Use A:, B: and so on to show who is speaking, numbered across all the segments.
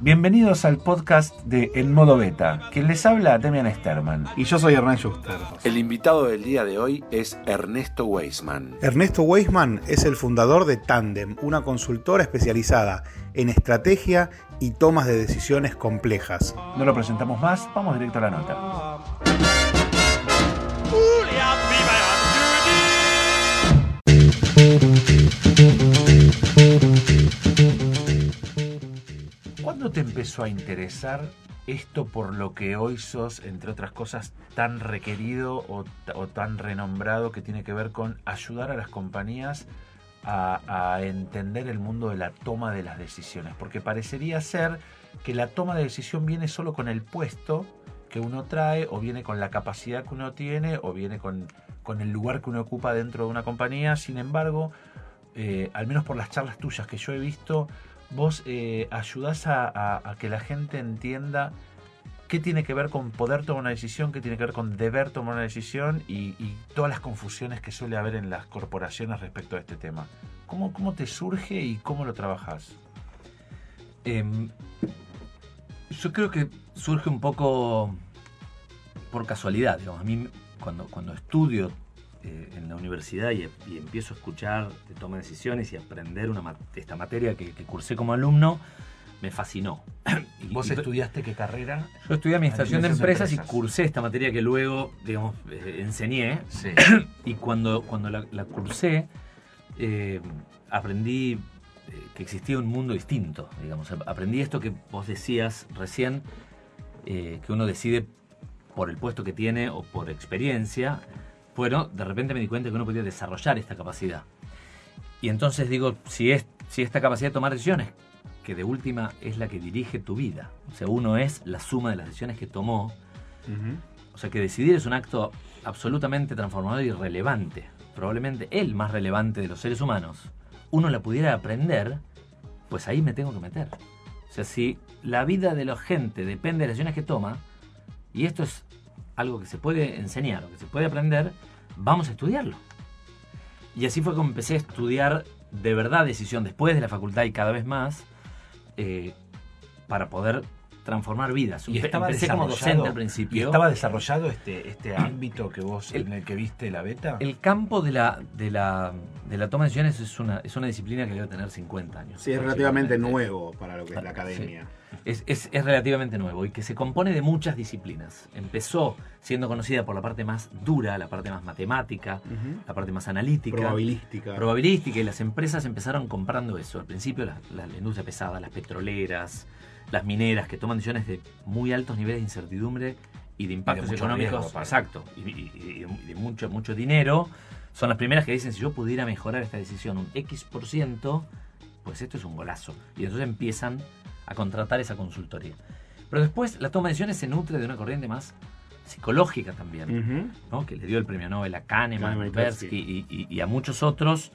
A: Bienvenidos al podcast de En Modo Beta, quien les habla Demian Sterman.
B: Y yo soy Hernán Schuster.
C: El invitado del día de hoy es Ernesto Weisman.
B: Ernesto Weisman es el fundador de Tandem, una consultora especializada en estrategia y tomas de decisiones complejas.
A: No lo presentamos más, vamos directo a la nota. ¿Cuándo te empezó a interesar esto por lo que hoy sos, entre otras cosas, tan requerido o, tan renombrado que tiene que ver con ayudar a las compañías a, entender el mundo de la toma de las decisiones? Porque parecería ser que la toma de decisión viene solo con el puesto que uno trae, o viene con la capacidad que uno tiene, o viene con, con el lugar que uno ocupa dentro de una compañía. Sin embargo, eh, al menos por las charlas tuyas que yo he visto, vos eh, ayudás a, que la gente entienda qué tiene que ver con poder tomar una decisión, qué tiene que ver con deber tomar una decisión y, todas las confusiones que suele haber en las corporaciones respecto a este tema. ¿Cómo, cómo te surge y cómo lo trabajas?
D: Eh, yo creo que surge un poco por casualidad. Digamos. A mí, cuando, cuando estudio eh, en la universidad y, y, empiezo a escuchar de toma de decisiones y aprender una, esta materia que, que cursé como alumno, me fascinó.
A: y, ¿Vos y, estudiaste qué carrera?
D: Yo estudié Administración de empresas, empresas, y cursé esta materia que luego, digamos, eh, enseñé.
A: Sí.
D: y cuando, cuando la, la cursé, eh, aprendí que existía un mundo distinto, digamos. Aprendí esto que vos decías recién, eh, que uno decide por el puesto que tiene o por experiencia. Bueno, de repente me di cuenta que uno podía desarrollar esta capacidad. Y entonces digo, si, es, si esta capacidad de tomar decisiones, que de última es la que dirige tu vida, o sea, uno es la suma de las decisiones que tomó, uh -huh. o sea, que decidir es un acto absolutamente transformador y relevante, probablemente el más relevante de los seres humanos, uno la pudiera aprender, pues ahí me tengo que meter. O sea, si la vida de la gente depende de las decisiones que toma, y esto es algo que se puede enseñar o que se puede aprender, vamos a estudiarlo. Y así fue como empecé a estudiar de verdad decisión después de la facultad y cada vez más, eh, para poder transformar vidas.
A: Y estaba
D: Empecé como docente al principio.
A: ¿Y estaba desarrollado este, este ámbito que vos, el, en el que viste la beta?
D: El campo de la, de la, de la toma de decisiones es una, es una disciplina que debe tener 50 años.
B: Sí, es relativamente nuevo para lo que es la academia.
D: Sí. Es, es, es, relativamente nuevo y que se compone de muchas disciplinas. Empezó siendo conocida por la parte más dura, la parte más matemática, uh -huh. la parte más analítica.
B: Probabilística.
D: Probabilística y las empresas empezaron comprando eso. Al principio la, la, la industria pesada, las petroleras, las mineras que toman decisiones de muy altos niveles de incertidumbre y de impactos
A: y de
D: económicos,
A: riesgo,
D: exacto, y, y, y, y, de mucho, mucho dinero, son las primeras que dicen si yo pudiera mejorar esta decisión un X por ciento, pues esto es un golazo. Y entonces empiezan a contratar esa consultoría. Pero después la toma de decisiones se nutre de una corriente más psicológica también, uh -huh. ¿no? que le dio el premio Nobel a Kahneman, Tversky y, y, a muchos otros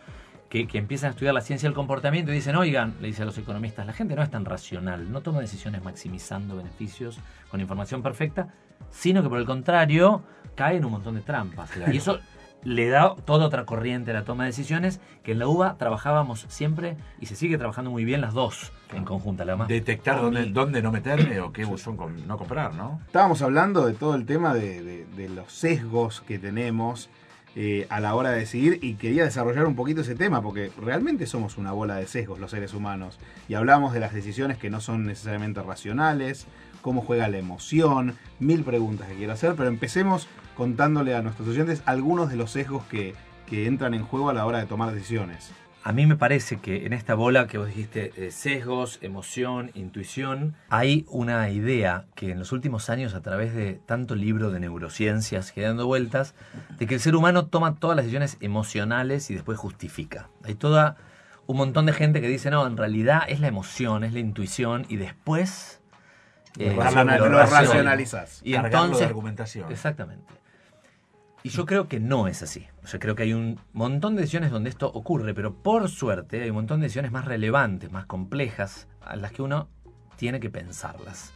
D: que, que, empiezan a estudiar la ciencia del comportamiento y dicen, oigan, le dice a los economistas, la gente no es tan racional, no toma decisiones maximizando beneficios con información perfecta, sino que por el contrario cae en un montón de trampas. Y eso le da toda otra corriente a la toma de decisiones, que en la UBA trabajábamos siempre y se sigue trabajando muy bien las dos en conjunta. La más
A: Detectar dónde, dónde, no meterme o qué buzón no comprar, ¿no?
B: Estábamos hablando de todo el tema de, de, de los sesgos que tenemos eh, a la hora de decidir y quería desarrollar un poquito ese tema porque realmente somos una bola de sesgos los seres humanos y hablamos de las decisiones que no son necesariamente racionales, cómo juega la emoción, mil preguntas que quiero hacer, pero empecemos contándole a nuestros oyentes algunos de los sesgos que, que entran en juego a la hora de tomar decisiones.
D: A mí me parece que en esta bola que vos dijiste, eh, sesgos, emoción, intuición, hay una idea que en los últimos años, a través de tanto libro de neurociencias que dando vueltas, de que el ser humano toma todas las decisiones emocionales y después justifica. Hay toda un montón de gente que dice, no, en realidad es la emoción, es la intuición, y después...
B: Eh, lo, lo racionalizas.
D: Y entonces,
A: de argumentación.
D: Exactamente. Y yo creo que no es así. O sea, creo que hay un montón de decisiones donde esto ocurre, pero por suerte hay un montón de decisiones más relevantes, más complejas, a las que uno tiene que pensarlas.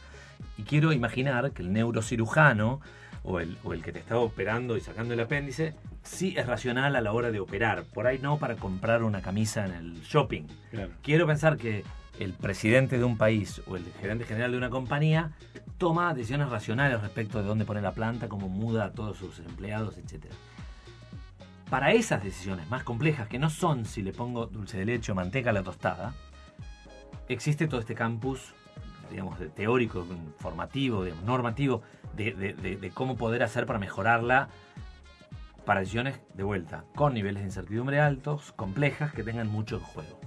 D: Y quiero imaginar que el neurocirujano o el, o el que te está operando y sacando el apéndice sí es racional a la hora de operar. Por ahí no para comprar una camisa en el shopping.
B: Claro.
D: Quiero pensar que el presidente de un país o el gerente general de una compañía toma decisiones racionales respecto de dónde pone la planta, cómo muda a todos sus empleados, etc. Para esas decisiones más complejas, que no son si le pongo dulce de leche o manteca a la tostada, existe todo este campus, digamos, teórico, formativo, digamos, normativo, de- de cómo poder hacer para mejorarla para decisiones de vuelta, con niveles de incertidumbre altos, complejas, que tengan mucho en juego.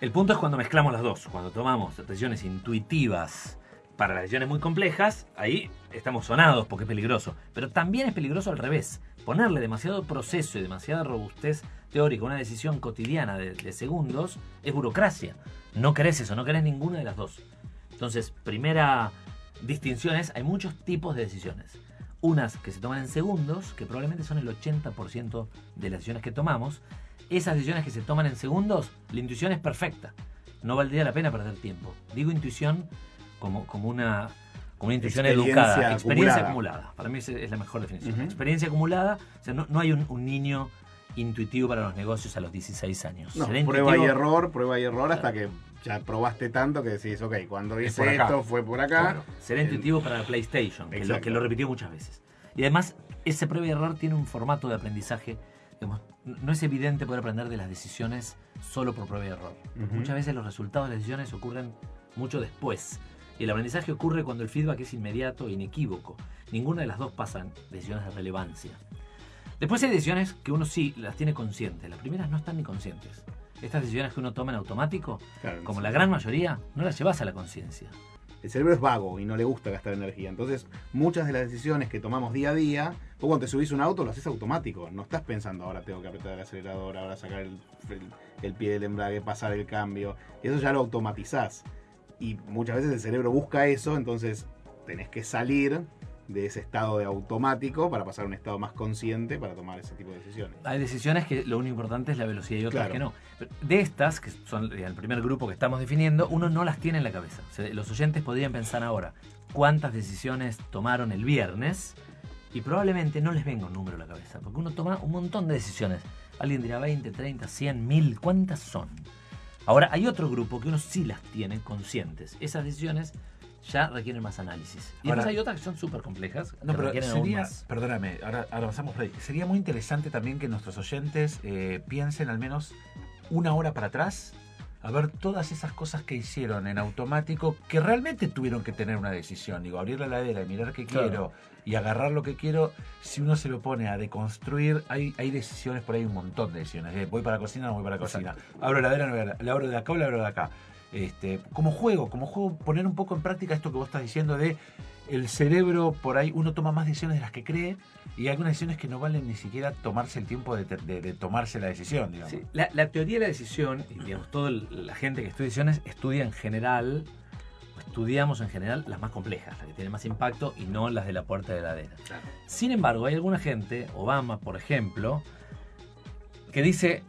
D: El punto es cuando mezclamos las dos, cuando tomamos decisiones intuitivas para las decisiones muy complejas, ahí estamos sonados porque es peligroso. Pero también es peligroso al revés. Ponerle demasiado proceso y demasiada robustez teórica a una decisión cotidiana de, de segundos es burocracia. No querés eso, no querés ninguna de las dos. Entonces, primera distinción es, hay muchos tipos de decisiones. Unas que se toman en segundos, que probablemente son el 80% de las decisiones que tomamos. Esas decisiones que se toman en segundos, la intuición es perfecta. No valdría la pena perder tiempo. Digo intuición como, como una, como una intuición
B: Experiencia
D: educada, experiencia
B: acumulada.
D: acumulada. Para mí esa es la mejor definición.
B: Ujú.
D: Experiencia acumulada, o sea, no, no hay un, un niño intuitivo para los negocios a los 16 años.
B: No, prueba y error, prueba y error hasta que ya probaste tanto que decís, ok, cuando hice esto fue por acá.
A: Claro.
D: Será intuitivo para la PlayStation, que lo, que lo repitió muchas veces. Y además, ese prueba y error tiene un formato de aprendizaje. digamos, no es evidente poder aprender de las decisiones solo por prueba y error.
B: Ujú.
D: Muchas veces los resultados de las decisiones ocurren mucho después. Y el aprendizaje ocurre cuando el feedback es inmediato e inequívoco. Ninguna de las dos pasan decisiones de relevancia. Después hay decisiones que uno sí las tiene conscientes. Las primeras no están ni conscientes. Estas decisiones que uno toma en automático,
B: Claro,
D: como
B: sí.
D: la gran mayoría, no las llevas a la conciencia.
B: El cerebro es vago y no le gusta gastar energía. Entonces, muchas de las decisiones que tomamos día a día, vos cuando te subís un auto lo haces automático. No estás pensando, ahora tengo que apretar el acelerador, ahora sacar el, el- el pie del embrague, pasar el cambio. Eso ya lo automatizás. Y muchas veces el cerebro busca eso, entonces tenés que salir de ese estado de automático para pasar a un estado más consciente para tomar ese tipo de decisiones.
D: Hay decisiones que lo único importante es la velocidad y otras
B: Claro.
D: que no. Pero De estas, que son el primer grupo que estamos definiendo, uno no las tiene en la cabeza. O sea, los oyentes podrían pensar ahora cuántas decisiones tomaron el viernes y probablemente no les venga un número a la cabeza, porque uno toma un montón de decisiones. Alguien dirá 20, 30, 100, 1000, ¿cuántas son? Ahora, hay otro grupo que uno sí las tiene conscientes. Esas decisiones ya requieren más análisis. Y
A: Ahora-
D: hay otras que son súper complejas.
A: No, pero sería, perdóname, ahora, ahora avanzamos por ahí. Sería muy interesante también que nuestros oyentes eh, piensen al menos una hora para atrás a ver todas esas cosas que hicieron en automático que realmente tuvieron que tener una decisión. Digo, abrir la heladera y mirar qué
D: Claro.
A: quiero y agarrar lo que quiero. Si uno se lo pone a deconstruir, hay, hay decisiones por ahí, un montón de decisiones. Eh, voy para la cocina, no voy para la cocina. Abro la heladera, no voy a la- la abro de acá o la abro de acá. Este, como juego, como juego, poner un poco en práctica esto que vos estás diciendo de el cerebro, por ahí uno toma más decisiones de las que cree y hay algunas decisiones que no valen ni siquiera tomarse el tiempo de, de- de tomarse la decisión, digamos.
D: Sí, la, la teoría de la decisión, y digamos, toda la gente que estudia decisiones estudia en general, estudiamos en general las más complejas, las que tienen más impacto y no las de la puerta de la heladera.
B: Claro.
D: Sin embargo, hay alguna gente, Obama por ejemplo, que dice,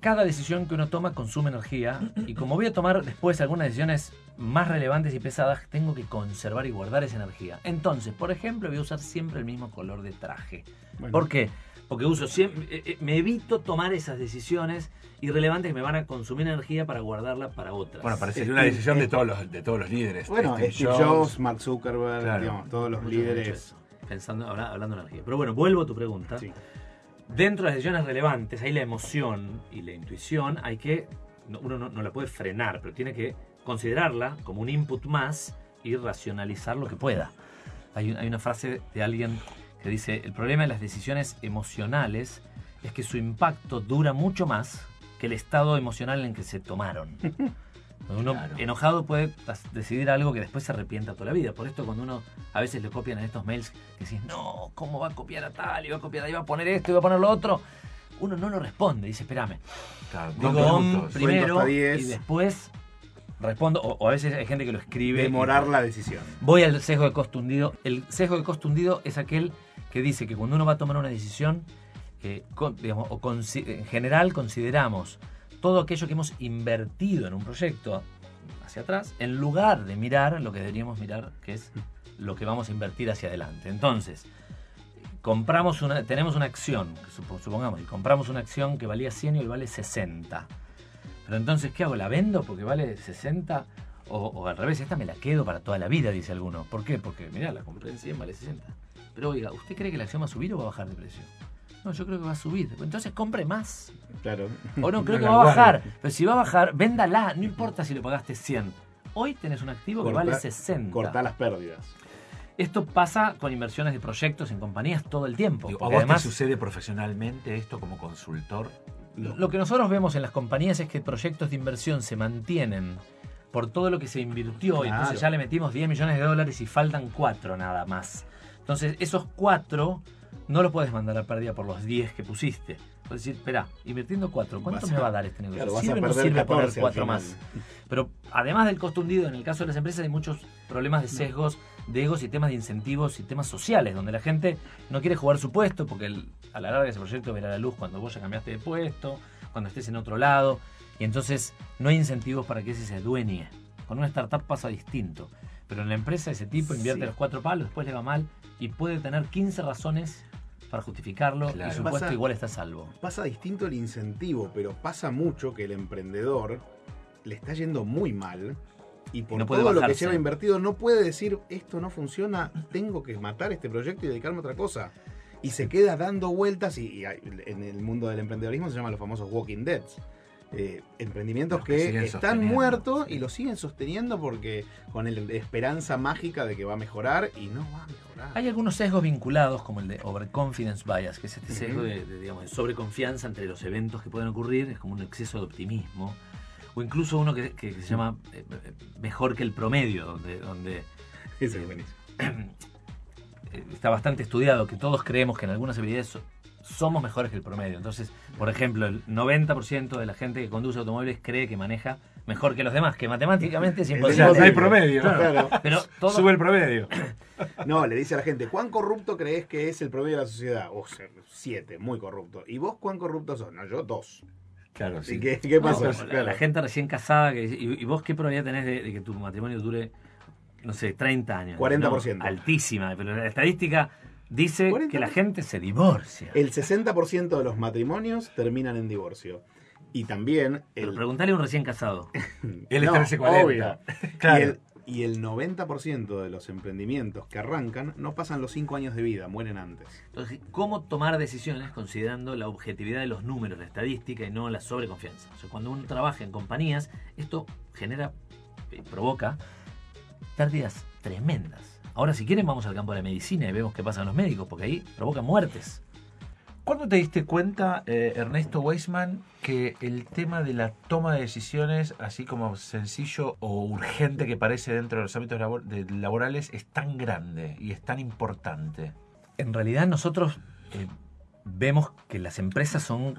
D: cada decisión que uno toma consume energía y como voy a tomar después algunas decisiones más relevantes y pesadas, tengo que conservar y guardar esa energía. Entonces, por ejemplo, voy a usar siempre el mismo color de traje.
B: Bueno,
D: ¿Por qué? Porque uso siempre, eh, eh, me evito tomar esas decisiones irrelevantes que me van a consumir energía para guardarla para otras.
A: Bueno, parecería
B: Steve-
A: una decisión de todos los, de todos los líderes.
B: Bueno,
A: Steve
B: Steve Jobs, Mark Zuckerberg,
A: Claro.
B: digamos, todos los
D: Mucho, mucho
B: líderes.
D: eso, pensando, habla- hablando de energía. Pero bueno, vuelvo a tu pregunta.
B: Sí.
D: Dentro de las decisiones relevantes, hay la emoción y la intuición, hay que, no- uno no, no la puede frenar, pero tiene que considerarla como un input más y racionalizar lo que pueda. Hay una frase de alguien que dice, el problema de las decisiones emocionales es que su impacto dura mucho más que el estado emocional en que se tomaron. Uno
A: Claro.
D: enojado puede decidir algo que después se arrepienta toda la vida. Por esto cuando uno a veces le copian en estos mails que decís, no, ¿cómo va a copiar a tal? Y va a copiar, ahí va a poner esto y va a poner lo otro. Uno no lo responde, dice, espérame.
A: Claro,
D: Digo
A: dos
D: om
A: minutos.
D: primero y
B: 10.
D: después respondo. O, o a veces hay gente que lo escribe.
B: Demorar la decisión.
D: Voy al sesgo de costo hundido. El sesgo de costo hundido es aquel que dice que cuando uno va a tomar una decisión, eh, con- digamos, o en general consideramos todo aquello que hemos invertido en un proyecto hacia atrás, en lugar de mirar lo que deberíamos mirar, que es lo que vamos a invertir hacia adelante. Entonces, compramos una, tenemos una acción, supongamos, y compramos una acción que valía 100 y hoy vale 60. Pero entonces, ¿qué hago? ¿La vendo porque vale 60? O, al revés, esta me la quedo para toda la vida, dice alguno. ¿Por qué? Porque, mira, la compré en 100, vale 60. Pero oiga, ¿usted cree que la acción va a subir o va a bajar de precio? No, yo creo que va a subir. Entonces compre más.
B: Claro.
D: O no, creo que va a bajar. Pero si va a bajar, véndala. No importa si le pagaste 100. Hoy tenés un activo que vale 60.
B: Corta las pérdidas.
D: Esto pasa con inversiones de proyectos en compañías todo el tiempo.
A: ¿A vos además, te sucede profesionalmente esto como consultor?
D: Lo que nosotros vemos en las compañías es que proyectos de inversión se mantienen por todo lo que se invirtió. Y entonces ya le metimos 10 millones de dólares y faltan 4 nada más. Entonces, esos 4 no los puedes mandar a pérdida por los 10 que pusiste. Puedes decir, espera, invirtiendo 4, ¿cuánto me va a dar este negocio?
B: Claro, ¿Sirve o no sirve poner 4 más?
D: Pero además del costo hundido, en el caso de las empresas hay muchos problemas de sesgos, de egos y temas de incentivos y temas sociales, donde la gente no quiere jugar su puesto porque a la larga ese proyecto verá la luz cuando vos ya cambiaste de puesto, cuando estés en otro lado. Y entonces no hay incentivos para que ese se adueñe. Con una startup pasa distinto. Pero en la empresa ese tipo invierte los cuatro palos, después le va mal y puede tener 15 razones para justificarlo y su puesto igual está salvo.
B: Pasa distinto el incentivo, pero pasa mucho que el emprendedor le está yendo muy mal y por todo lo que lleva invertido no puede decir esto no funciona, tengo que matar este proyecto y dedicarme a otra cosa. Y se queda dando vueltas y, en el mundo del emprendedorismo se llaman los famosos walking deads. Eh, emprendimientos que, están muertos y los siguen sosteniendo porque con la esperanza mágica de que va a mejorar y no va a mejorar.
D: Hay algunos sesgos vinculados como el de overconfidence bias, que es este sesgo de, digamos, de sobreconfianza entre los eventos que pueden ocurrir, es como un exceso de optimismo o incluso uno que, se llama eh, Mejor que el promedio, donde, donde
B: Ese es buenísimo.
D: está bastante estudiado, que todos creemos que en algunas habilidades somos mejores que el promedio. Entonces, por ejemplo, el 90% de la gente que conduce automóviles cree que maneja mejor que los demás, que matemáticamente es imposible.
A: No hay promedio.
D: Pero
A: Sube el promedio.
B: No, le dice a la gente, ¿cuán corrupto crees que es el promedio de la sociedad? Oh, siete, muy corrupto. ¿Y vos cuán corrupto sos? No, yo dos.
A: Claro, sí.
B: ¿Qué, qué pasa?
D: La gente recién casada, y, vos qué probabilidad tenés de, que tu matrimonio dure, no sé, 30 años?
B: 40%.
D: altísima, pero la estadística dice que la gente se divorcia.
B: El 60% de los matrimonios terminan en divorcio. Y también...
D: El... preguntale a un recién casado.
A: Él está en ese 40.
B: Claro y el 90% de los emprendimientos que arrancan no pasan los 5 años de vida, mueren antes.
D: Entonces, ¿cómo tomar decisiones considerando la objetividad de los números, la estadística y no la sobreconfianza? O sea, cuando uno trabaja en compañías, esto genera, eh, provoca pérdidas tremendas. Ahora, si quieren, vamos al campo de la medicina y vemos qué pasa en los médicos, porque ahí provoca muertes.
A: ¿Cuándo te diste cuenta, eh, Ernesto Weisman, que el tema de la toma de decisiones, así como sencillo o urgente que parece dentro de los ámbitos laborales, es tan grande y es tan importante?
D: En realidad nosotros eh, vemos que las empresas son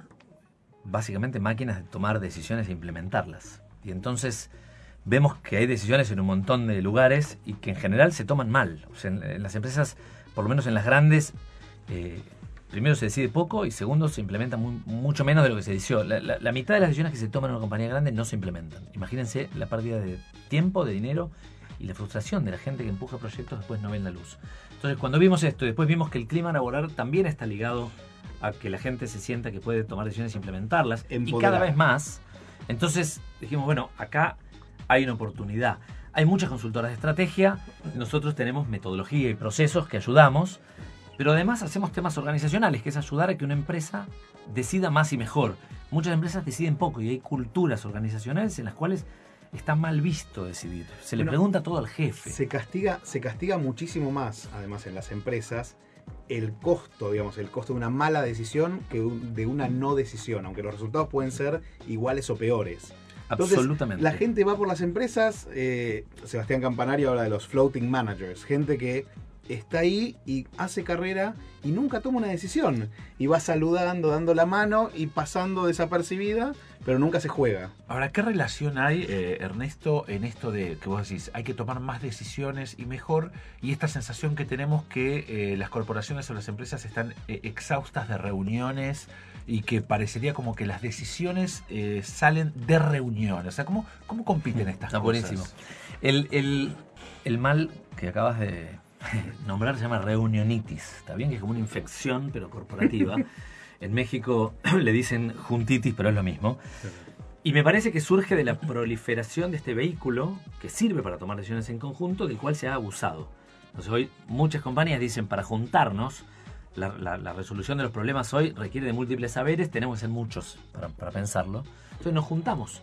D: básicamente máquinas de tomar decisiones e implementarlas. Y entonces vemos que hay decisiones en un montón de lugares y que en general se toman mal. En, las empresas, por lo menos en las grandes, eh, primero se decide poco y segundo se implementa mucho menos de lo que se decidió. La, mitad de las decisiones que se toman en una compañía grande no se implementan. Imagínense la pérdida de tiempo, de dinero y la frustración de la gente que empuja proyectos después no ven la luz. Entonces cuando vimos esto y después vimos que el clima laboral también está ligado a que la gente se sienta que puede tomar decisiones e implementarlas y cada vez más, entonces dijimos, bueno, acá hay una oportunidad. Hay muchas consultoras de estrategia, nosotros tenemos metodología y procesos que ayudamos, pero además hacemos temas organizacionales, que es ayudar a que una empresa decida más y mejor. Muchas empresas deciden poco y hay culturas organizacionales en las cuales está mal visto decidir. Se le pregunta todo al jefe.
B: Se castiga, se castiga muchísimo más, además, en las empresas, el costo, digamos, el costo de una mala decisión que de una no decisión, aunque los resultados pueden ser iguales o peores.
D: Absolutamente.
B: La gente va por las empresas, eh, Sebastián Campanario habla de los floating managers, gente que está ahí y hace carrera y nunca toma una decisión. Y va saludando, dando la mano y pasando desapercibida, pero nunca se juega.
A: Ahora, ¿qué relación hay, eh, Ernesto, en esto de que vos decís, hay que tomar más decisiones y mejor, y esta sensación que tenemos que eh, las corporaciones o las empresas están eh, exhaustas de reuniones y que parecería como que las decisiones salen de reuniones? O sea, ¿cómo, cómo compiten estas
D: Está
A: cosas?
D: buenísimo. El, el, el mal que acabas de nombrar se llama reunionitis. Está bien que es como una infección, pero corporativa. en México le dicen juntitis, pero es lo mismo. Y me parece que surge de la proliferación de este vehículo que sirve para tomar decisiones en conjunto, del cual se ha abusado. Entonces hoy muchas compañías dicen para juntarnos, la, la- la resolución de los problemas hoy requiere de múltiples saberes, tenemos que ser muchos para, para pensarlo. Entonces nos juntamos.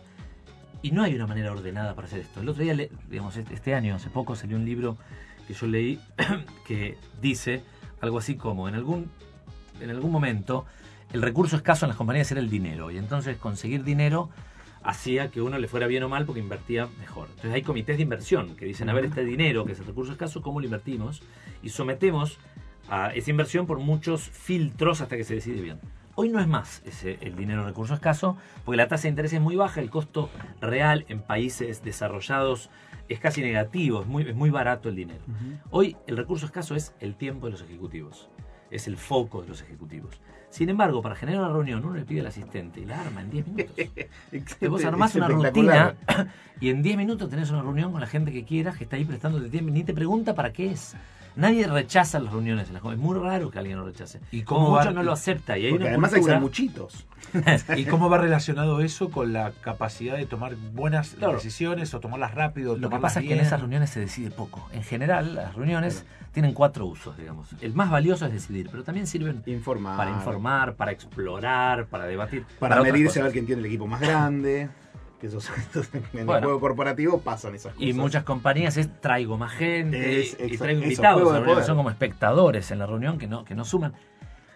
D: Y no hay una manera ordenada para hacer esto. El otro día, digamos, este este año, hace poco, salió un libro que yo leí que dice algo así como, en algún, en algún momento, el recurso escaso en las compañías era el dinero. Y entonces conseguir dinero hacía que uno le fuera bien o mal porque invertía mejor. Entonces hay comités de inversión que dicen, a ver, este dinero, que es el recurso escaso, ¿cómo lo invertimos? Y sometemos a esa inversión por muchos filtros hasta que se decide bien. Hoy no es más ese, el dinero recurso escaso, porque la tasa de interés es muy baja, el costo real en países desarrollados es casi negativo, es muy, es muy barato el dinero. Hoy el recurso escaso es el tiempo de los ejecutivos, es el foco de los ejecutivos. Sin embargo, para generar una reunión, uno le pide al asistente y la arma en 10 minutos. Vos armás una rutina y en 10 minutos tenés una reunión con la gente que quieras, que está ahí prestándote tiempo, ni te pregunta para qué es. Nadie rechaza las reuniones en las Es muy raro que alguien lo rechace.
A: ¿Y cómo
D: como
A: va-
D: mucho no lo acepta. Y hay una
B: además hay muchitos.
A: ¿Y cómo va relacionado eso con la capacidad de tomar buenas
D: Claro.
A: decisiones o tomarlas rápido?
D: Lo que pasa es que en esas reuniones se decide poco. En general, las reuniones tienen cuatro usos, digamos. El más valioso es decidir, pero también sirven
B: Informar.
D: para informar, para explorar, para debatir.
B: Para,
D: otras
B: medirse a ver quién tiene el equipo más grande. Que esos, en
D: Bueno.
B: el juego corporativo pasan esas cosas.
D: Y muchas compañías es traigo más gente
B: Es-
D: y traigo
B: eso,
D: invitados,
B: poder.
D: son como espectadores en la reunión que no, que no suman.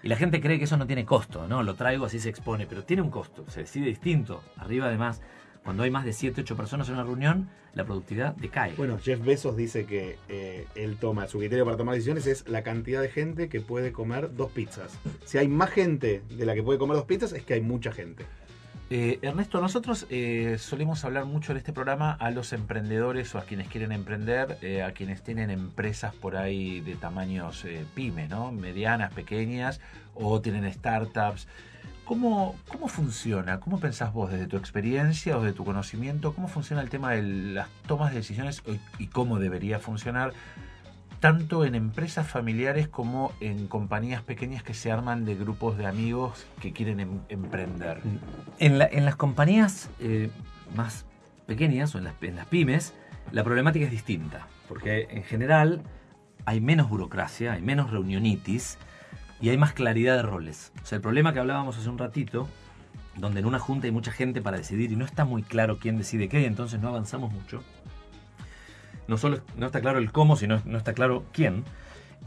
D: Y la gente cree que eso no tiene costo, ¿no? Lo traigo así se expone, pero tiene un costo, se decide distinto. Arriba además, cuando hay más de 7, 8 personas en una reunión, la productividad decae.
B: Bueno, Jeff Bezos dice que eh, él toma, su criterio para tomar decisiones es la cantidad de gente que puede comer dos pizzas. Si hay más gente de la que puede comer dos pizzas, es que hay mucha gente.
A: Eh, Ernesto, nosotros eh, solemos hablar mucho en este programa a los emprendedores o a quienes quieren emprender, eh, a quienes tienen empresas por ahí de tamaños pyme, ¿no? Medianas, pequeñas, o tienen startups. ¿Cómo, ¿Cómo funciona? ¿Cómo pensás vos desde tu experiencia o de tu conocimiento? ¿Cómo funciona el tema de las tomas de decisiones y cómo debería funcionar? Tanto en empresas familiares como en compañías pequeñas que se arman de grupos de amigos que quieren em- emprender.
D: En, la- en las compañías eh, más pequeñas o en las, en las pymes, la problemática es distinta, porque en general hay menos burocracia, hay menos reunionitis y hay más claridad de roles. O sea, el problema que hablábamos hace un ratito, donde en una junta hay mucha gente para decidir y no está muy claro quién decide qué y entonces no avanzamos mucho. No solo no está claro el cómo, sino no está claro quién.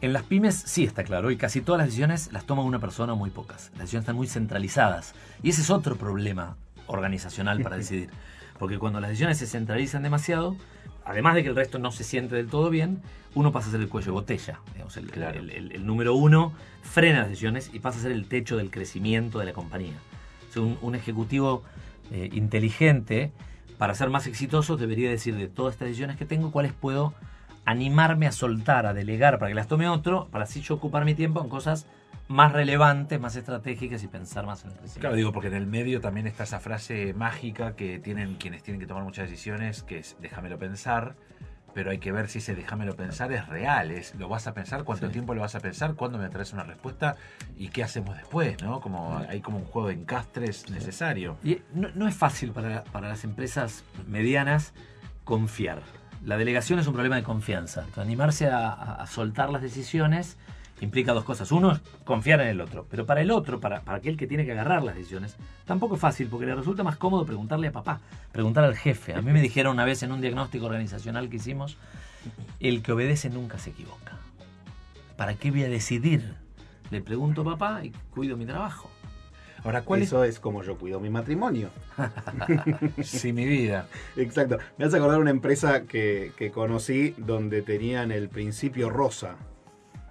D: En las pymes sí está claro y casi todas las decisiones las toma una persona o muy pocas. Las decisiones están muy centralizadas. Y ese es otro problema organizacional para decidir. Porque cuando las decisiones se centralizan demasiado, además de que el resto no se siente del todo bien, uno pasa a ser el cuello de botella. Digamos, el,
A: Claro.
D: el- el- el número uno frena las decisiones y pasa a ser el techo del crecimiento de la compañía. O sea, un, un ejecutivo eh, inteligente, para ser más exitoso, debería decir de todas estas decisiones que tengo, cuáles puedo animarme a soltar, a delegar para que las tome otro, para así yo ocupar mi tiempo en cosas más relevantes, más estratégicas y pensar más en el crecimiento.
A: Claro, digo, porque en el medio también está esa frase mágica que tienen quienes tienen que tomar muchas decisiones, que es déjamelo pensar, pero hay que ver si ese déjamelo pensar es real, es lo vas a pensar, cuánto
D: Sí.
A: tiempo lo vas a pensar, cuándo me traes una respuesta y qué hacemos después, ¿no? Como hay como un juego de encastres necesario.
D: Y no, no es fácil para, para las empresas medianas confiar. La delegación es un problema de confianza. Entonces, animarse a soltar las decisiones implica dos cosas. Uno es confiar en el otro, pero para el otro, para, para aquel que tiene que agarrar las decisiones, tampoco es fácil porque le resulta más cómodo preguntarle a papá, preguntar al jefe. A mí me dijeron una vez en un diagnóstico organizacional que hicimos, el que obedece nunca se equivoca. ¿Para qué voy a decidir? Le pregunto a papá y cuido mi trabajo.
A: Ahora, ¿cuál
B: Eso es como yo cuido mi matrimonio.
A: sí, mi vida?
B: Exacto. Me hace acordar una empresa que, que conocí donde tenían el principio rosa.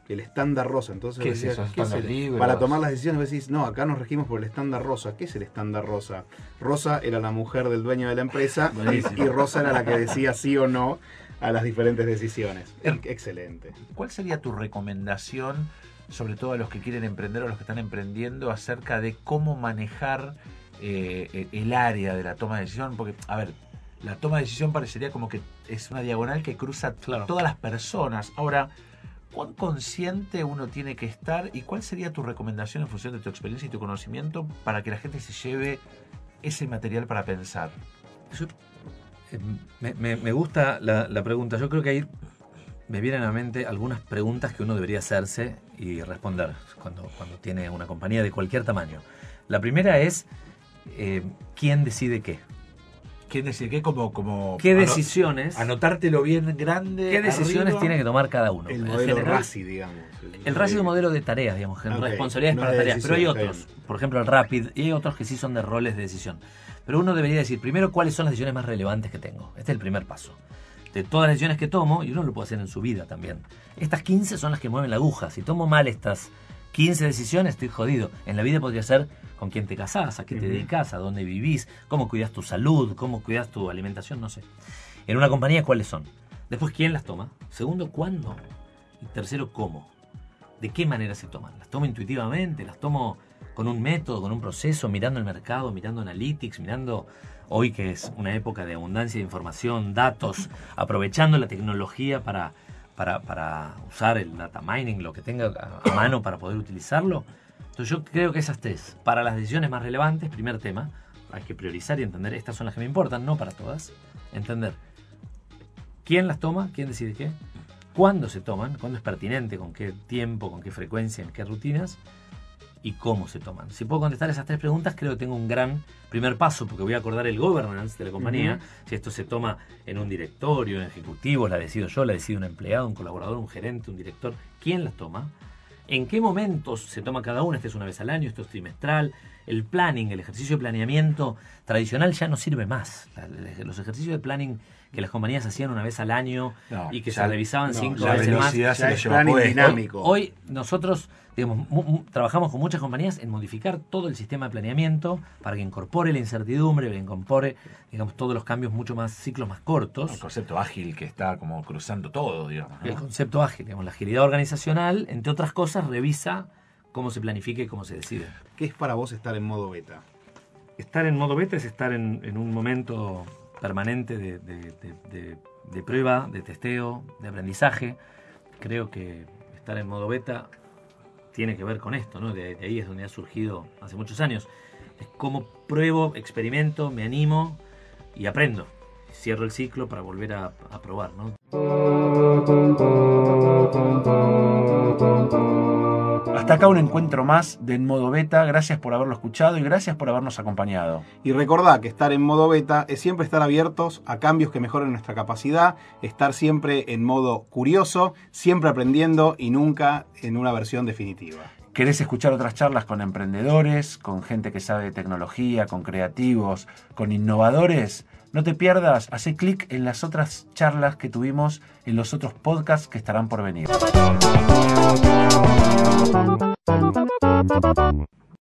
B: El estándar rosa. Entonces
A: ¿Qué es
B: decía,
A: eso?
B: ¿qué es
A: ¿Estándar
B: el-? Para tomar las decisiones vos decís, no, acá nos regimos por el estándar rosa. ¿Qué es el estándar rosa? Rosa era la mujer del dueño de la empresa y, Rosa era la que decía sí o no a las diferentes decisiones.
A: Er-
B: Excelente.
A: ¿Cuál sería tu recomendación, sobre todo a los que quieren emprender o a los que están emprendiendo, acerca de cómo manejar eh, el área de la toma de decisión? Porque, a ver, la toma de decisión parecería como que es una diagonal que cruza
D: Claro.
A: todas las personas. Ahora, ¿Cuán consciente uno tiene que estar y cuál sería tu recomendación en función de tu experiencia y tu conocimiento para que la gente se lleve ese material para pensar?
D: Eh, me, gusta la, pregunta. Yo creo que ahí me vienen a mente algunas preguntas que uno debería hacerse y responder cuando, cuando tiene una compañía de cualquier tamaño. La primera es, eh, ¿quién decide qué?
A: ¿Quién decide qué? Como, como
D: ¿Qué decisiones?
A: Anotártelo bien grande.
D: ¿Qué decisiones tiene que tomar cada uno?
B: El modelo RACI, digamos.
D: El, RACI es un modelo de tareas, digamos, responsabilidades para tareas. Pero hay otros, por ejemplo el RAPID, y hay otros que sí son de roles de decisión. Pero uno debería decir primero cuáles son las decisiones más relevantes que tengo. Este es el primer paso. De todas las decisiones que tomo, y uno lo puede hacer en su vida también. Estas 15 son las que mueven la aguja. Si tomo mal estas 15 decisiones, estoy jodido. En la vida podría ser con quién te casás, a qué te dedicas, a dónde vivís, cómo cuidas tu salud, cómo cuidas tu alimentación, no sé. En una compañía, ¿cuáles son? Después, ¿quién las toma? Segundo, ¿cuándo? Y tercero, ¿cómo? ¿De qué manera se toman? ¿Las tomo intuitivamente? ¿Las tomo con un método, con un proceso, mirando el mercado, mirando analytics, mirando hoy que es una época de abundancia de información, datos, aprovechando la tecnología para, para, usar el data mining, lo que tenga a mano para poder utilizarlo? Entonces yo creo que esas tres, para las decisiones más relevantes, primer tema, hay que priorizar y entender, estas son las que me importan, no para todas, entender quién las toma, quién decide qué, cuándo se toman, cuándo es pertinente, con qué tiempo, con qué frecuencia, en qué rutinas y cómo se toman. Si puedo contestar esas tres preguntas, creo que tengo un gran primer paso, porque voy a acordar el governance de la compañía, si esto se toma en un directorio, en ejecutivo, la decido yo, la decide un empleado, un colaborador, un gerente, un director, ¿quién las toma? en qué momentos se toma cada uno, este es una vez al año, esto es trimestral, el planning, el ejercicio de planeamiento tradicional ya no sirve más. Los ejercicios de planning que las compañías hacían una vez al año y que se revisaban cinco veces más.
B: dinámico.
D: Hoy, nosotros digamos, trabajamos con muchas compañías en modificar todo el sistema de planeamiento para que incorpore la incertidumbre, que incorpore digamos, todos los cambios mucho más, ciclos más cortos.
A: El concepto ágil que está como cruzando todo, digamos.
D: El concepto ágil, digamos, la agilidad organizacional, entre otras cosas, revisa cómo se planifica y cómo se decide.
B: ¿Qué es para vos estar en modo beta?
D: Estar en modo beta es estar en, un momento permanente de, prueba, de testeo, de aprendizaje. Creo que estar en modo beta tiene que ver con esto, ¿no? De, ahí es donde ha surgido hace muchos años. Es como pruebo, experimento, me animo y aprendo. Cierro el ciclo para volver a, a probar, ¿no?
A: Hasta acá un encuentro más de En Modo Beta. Gracias por haberlo escuchado y gracias por habernos acompañado.
B: Y recordá que estar en modo beta es siempre estar abiertos a cambios que mejoren nuestra capacidad, estar siempre en modo curioso, siempre aprendiendo y nunca en una versión definitiva.
A: ¿Querés escuchar otras charlas con emprendedores, con gente que sabe de tecnología, con creativos, con innovadores? No te pierdas, hace clic en las otras charlas que tuvimos en los otros podcasts que estarán por venir.